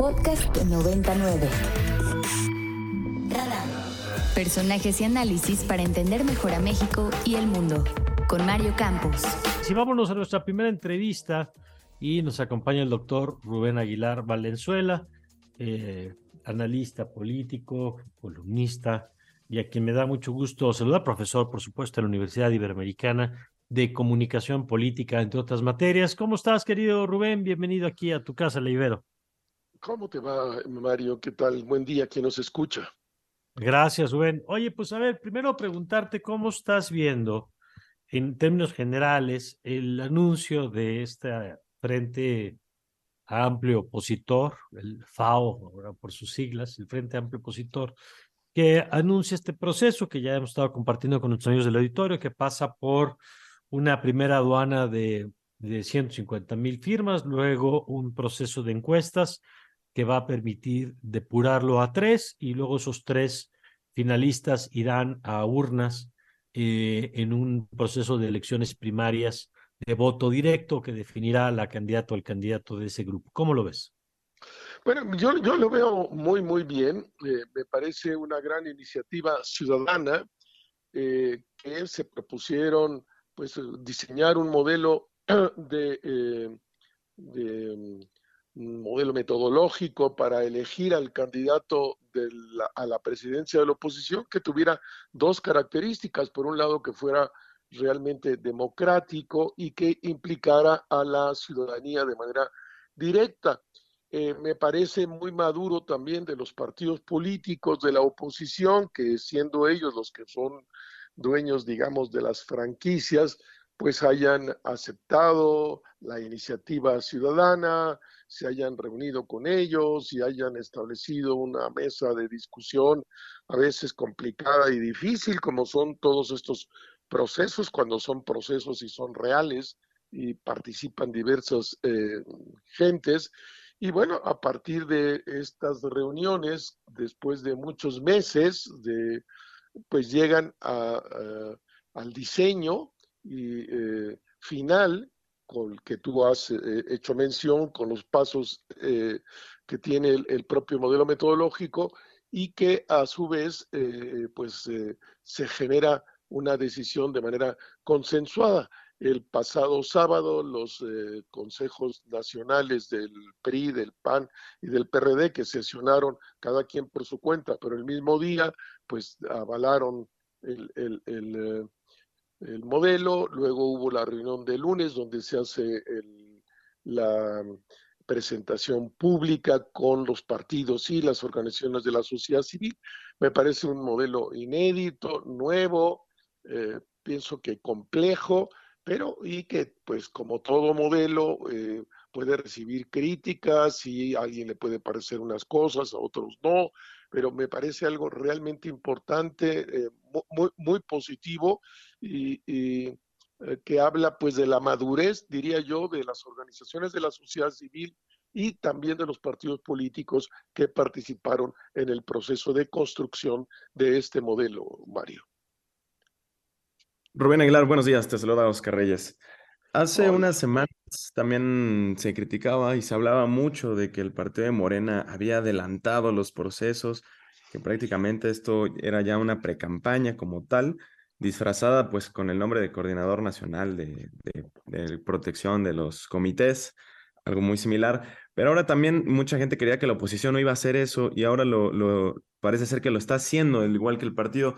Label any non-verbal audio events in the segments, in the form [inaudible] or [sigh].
Podcast 99. Personajes y análisis para entender mejor a México y el mundo. Con Mario Campos. Si vámonos a nuestra primera entrevista y nos acompaña el doctor Rubén Aguilar Valenzuela, eh, analista político, columnista, y a quien me da mucho gusto saludar, profesor, por supuesto, en la Universidad Iberoamericana de Comunicación Política, entre otras materias. ¿Cómo estás, querido Rubén? Bienvenido aquí a tu casa, La Ibero. ¿Cómo te va, Mario? ¿Qué tal? Buen día, ¿quién nos escucha? Gracias, Rubén. Oye, pues a ver, primero preguntarte cómo estás viendo, en términos generales, el anuncio de este Frente Amplio Opositor, el FAO, por sus siglas, el Frente Amplio Opositor, que anuncia este proceso que ya hemos estado compartiendo con nuestros amigos del auditorio, que pasa por una primera aduana de, de 150 mil firmas, luego un proceso de encuestas que va a permitir depurarlo a tres y luego esos tres finalistas irán a urnas eh, en un proceso de elecciones primarias de voto directo que definirá la candidata o el candidato de ese grupo. ¿Cómo lo ves? Bueno, yo, yo lo veo muy, muy bien. Eh, me parece una gran iniciativa ciudadana eh, que se propusieron pues diseñar un modelo [clears throat] de, un modelo metodológico para elegir al candidato de la, a la presidencia de la oposición que tuviera dos características. Por un lado, que fuera realmente democrático y que implicara a la ciudadanía de manera directa. Eh, me parece muy maduro también de los partidos políticos de la oposición, que siendo ellos los que son dueños, digamos, de las franquicias, pues hayan aceptado la iniciativa ciudadana, se hayan reunido con ellos y hayan establecido una mesa de discusión a veces complicada y difícil, como son todos estos procesos, cuando son procesos y son reales y participan diversas eh, gentes. Y bueno, a partir de estas reuniones, después de muchos meses de pues llegan a, al diseño y, eh, final con que tú has eh, hecho mención, con los pasos eh, que tiene el, propio modelo metodológico y que a su vez pues se genera una decisión de manera consensuada. El pasado sábado los eh, consejos nacionales del PRI, del PAN y del PRD que sesionaron cada quien por su cuenta, pero el mismo día pues avalaron el, el, eh, el modelo, luego hubo la reunión de lunes donde se hace la presentación pública con los partidos y las organizaciones de la sociedad civil. Me parece un modelo inédito, nuevo, eh, pienso que complejo, pero y que pues como todo modelo eh, puede recibir críticas y a alguien le puede parecer unas cosas, a otros no, pero me parece algo realmente importante, eh, muy, muy positivo y, y eh, que habla pues de la madurez, diría yo, de las organizaciones de la sociedad civil y también de los partidos políticos que participaron en el proceso de construcción de este modelo, Mario. Rubén Aguilar, buenos días, te saluda Oscar Reyes. Hace Hola. unas semanas también se criticaba y se hablaba mucho de que el partido de Morena había adelantado los procesos, que prácticamente esto era ya una precampaña como tal, disfrazada pues con el nombre de Coordinador Nacional de, de, Protección de los Comités, algo muy similar. Pero ahora también mucha gente quería que la oposición no iba a hacer eso y ahora lo parece ser que lo está haciendo, al igual que el partido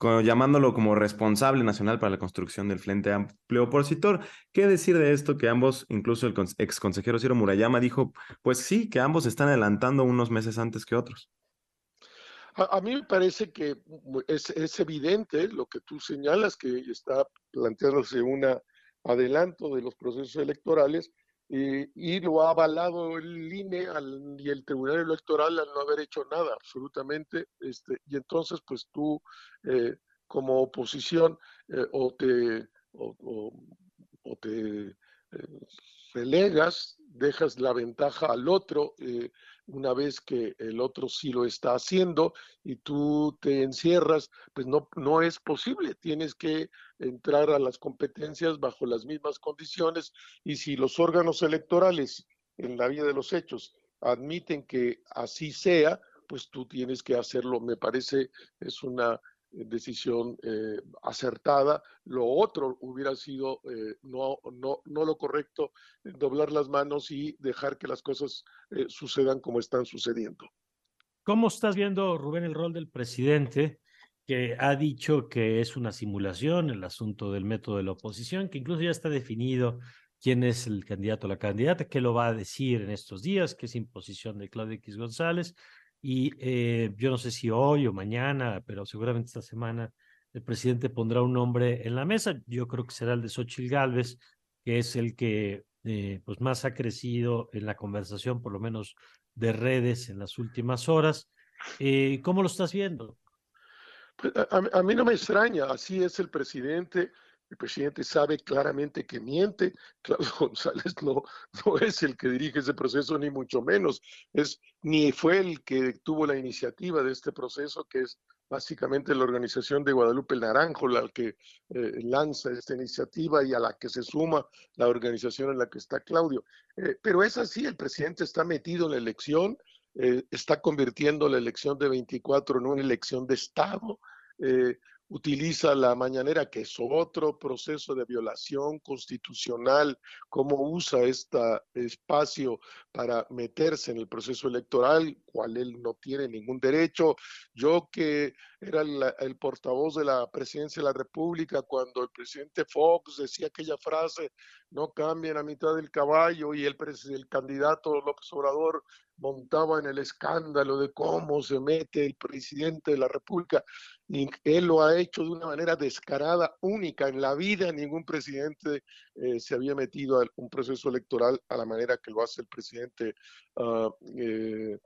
llamándolo como responsable nacional para la construcción del Frente Amplio Opositor. ¿Qué decir de esto? Que ambos, incluso el ex consejero Ciro Murayama dijo, pues sí, que ambos están adelantando unos meses antes que otros. A, mí me parece que es, es, evidente lo que tú señalas, que está planteándose un adelanto de los procesos electorales y, y, lo ha avalado el INE al, y el Tribunal Electoral al no haber hecho nada, absolutamente. Este, y entonces, pues tú, eh, como oposición, eh, o te, o, te eh, relegas, dejas la ventaja al otro eh, una vez que el otro sí lo está haciendo y tú te encierras, pues no, no es posible. Tienes que entrar a las competencias bajo las mismas condiciones y si los órganos electorales en la vida de los hechos admiten que así sea, pues tú tienes que hacerlo. Me parece es una decisión eh, acertada. Lo otro hubiera sido eh, no, no, no lo correcto, doblar las manos y dejar que las cosas eh, sucedan como están sucediendo. ¿Cómo estás viendo, Rubén, el rol del presidente que ha dicho que es una simulación el asunto del método de la oposición, que incluso ya está definido quién es el candidato o la candidata, qué lo va a decir en estos días, que es imposición de Claudia X González? Y eh, yo no sé si hoy o mañana, pero seguramente esta semana el presidente pondrá un nombre en la mesa. Yo creo que será el de Xochitl Gálvez, que es el que eh, pues más ha crecido en la conversación, por lo menos de redes en las últimas horas. Eh, ¿Cómo lo estás viendo? Pues, a, mí no me extraña, así es el presidente. El presidente sabe claramente que miente. [laughs] Claudio González no, no es el que dirige ese proceso, ni mucho menos. Es, ni fue el que tuvo la iniciativa de este proceso, que es básicamente la organización de Guadalupe Naranjo, la que eh, lanza esta iniciativa y a la que se suma la organización en la que está Claudio. Eh, pero es así, el presidente está metido en la elección, eh, está convirtiendo la elección de 24 en una elección de Estado utiliza la mañanera, que es otro proceso de violación constitucional, cómo usa este espacio para meterse en el proceso electoral, cual él no tiene ningún derecho. Yo que era el, portavoz de la presidencia de la República cuando el presidente Fox decía aquella frase, no cambien a mitad del caballo, y el, el candidato López Obrador montaba en el escándalo de cómo se mete el presidente de la República, y él lo ha hecho de una manera descarada, única. En la vida ningún presidente eh, se había metido a un proceso electoral a la manera que lo hace el presidente uh, eh,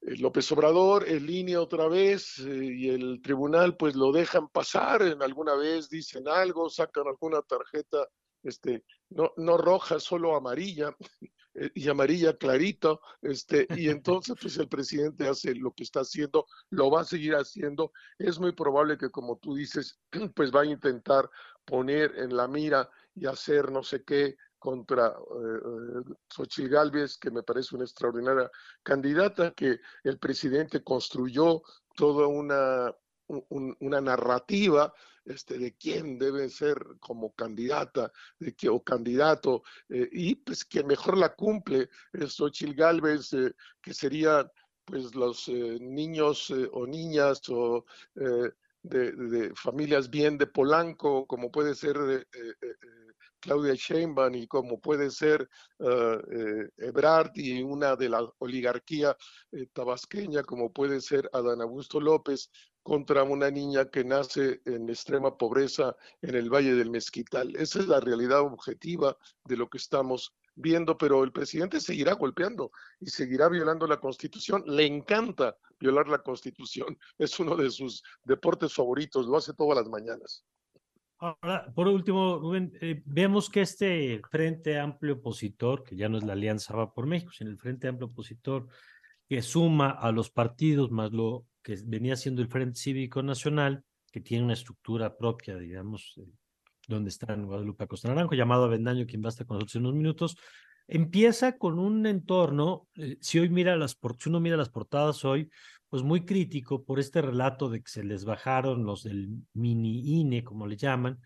López Obrador, en línea otra vez, eh, y el tribunal pues lo dejan pasar, en alguna vez dicen algo, sacan alguna tarjeta, este, no, no roja, solo amarilla, eh, y amarilla clarito, este, y entonces pues el presidente hace lo que está haciendo, lo va a seguir haciendo, es muy probable que como tú dices, [clears throat] pues va a intentar poner en la mira y hacer no sé qué contra eh, Xochitl Gálvez, que me parece una extraordinaria candidata, que el presidente construyó toda una, una narrativa este, de quién debe ser como candidata de que, o candidato, eh, y pues quien mejor la cumple es Xochitl Galvez, eh, que serían pues los eh, niños o niñas o de, familias bien de Polanco, como puede ser Claudia Sheinbaum y como puede ser Ebrard y una de la oligarquía tabasqueña, como puede ser Adán Augusto López, contra una niña que nace en extrema pobreza en el Valle del Mezquital. Esa es la realidad objetiva de lo que estamos viendo, pero el presidente seguirá golpeando y seguirá violando la Constitución. Le encanta violar la Constitución. [laughs] Es uno de sus deportes favoritos, lo hace todas las mañanas. Ahora, por último, Rubén, eh, vemos que este Frente Amplio Opositor, que ya no es la Alianza Va por México, sino el Frente Amplio Opositor, que suma a los partidos más lo que venía siendo el Frente Cívico Nacional, que tiene una estructura propia, digamos, eh, donde está en Guadalupe Acosta Naranjo, llamado Avendaño, quien va a estar con nosotros en unos minutos, empieza con un entorno, eh, si hoy mira las, si uno mira las portadas hoy, pues muy crítico por este relato de que se les bajaron los del mini INE, como le llaman,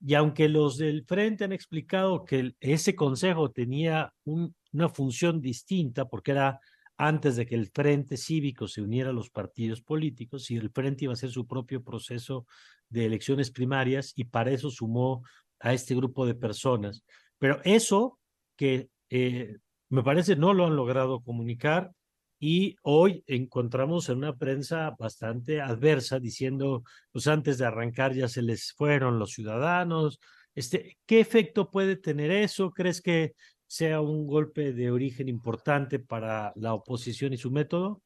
y aunque los del frente han explicado que ese consejo tenía una función distinta, porque era antes de que el Frente Cívico se uniera a los partidos políticos y el Frente iba a hacer su propio proceso de elecciones primarias y para eso sumó a este grupo de personas. Pero eso que eh, me parece no lo han logrado comunicar y hoy encontramos en una prensa bastante adversa diciendo, pues antes de arrancar ya se les fueron los ciudadanos. Este, ¿Qué efecto puede tener eso? ¿Crees que sea un golpe de origen importante para la oposición y su método?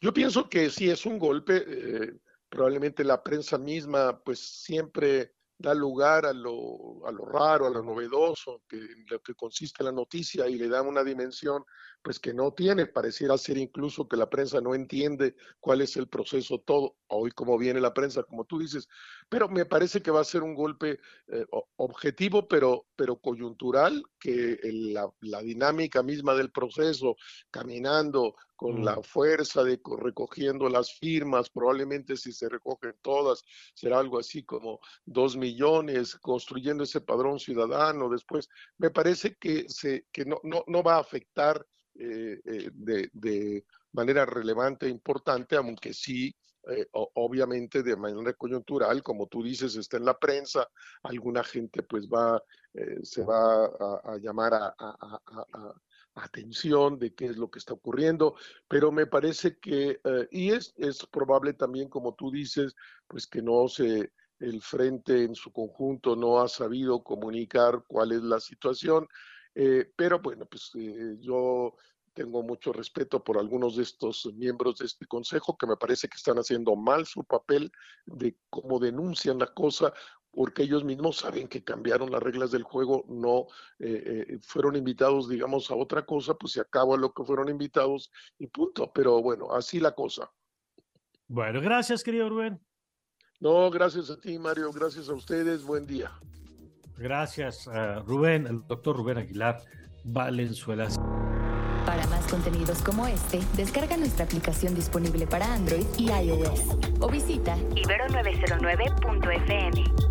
Yo pienso que sí es un golpe. Eh, probablemente la prensa misma, pues siempre da lugar a lo, a lo raro, a lo novedoso, que, lo que consiste la noticia y le da una dimensión pues que no tiene, pareciera ser incluso que la prensa no entiende cuál es el proceso todo, hoy como viene la prensa, como tú dices, pero me parece que va a ser un golpe eh, objetivo, pero, pero coyuntural, que la, dinámica misma del proceso, caminando con la mm. fuerza de recogiendo las firmas, probablemente si se recogen todas, será algo así como dos millones, construyendo ese padrón ciudadano, después, me parece que, se, que no, no, no va a afectar eh, eh, de, de, manera relevante e importante, aunque sí, eh, obviamente de manera coyuntural, como tú dices, está en la prensa, alguna gente pues va, se va a, llamar a, a, atención de qué es lo que está ocurriendo, pero me parece que, y es, es probable también, como tú dices, pues que no se, el frente en su conjunto no ha sabido comunicar cuál es la situación, eh, pero bueno, pues eh, yo tengo mucho respeto por algunos de estos miembros de este consejo que me parece que están haciendo mal su papel de cómo denuncian la cosa, porque ellos mismos saben que cambiaron las reglas del juego, no eh, fueron invitados, digamos, a otra cosa, pues se acaba lo que fueron invitados y punto. Pero bueno, así la cosa. Bueno, gracias, querido Rubén. No, gracias a ti, Mario, gracias a ustedes, buen día. Gracias, a Rubén, al doctor Rubén Aguilar Valenzuela. Para más contenidos como este, descarga nuestra aplicación disponible para Android y iOS o visita ibero909.fm.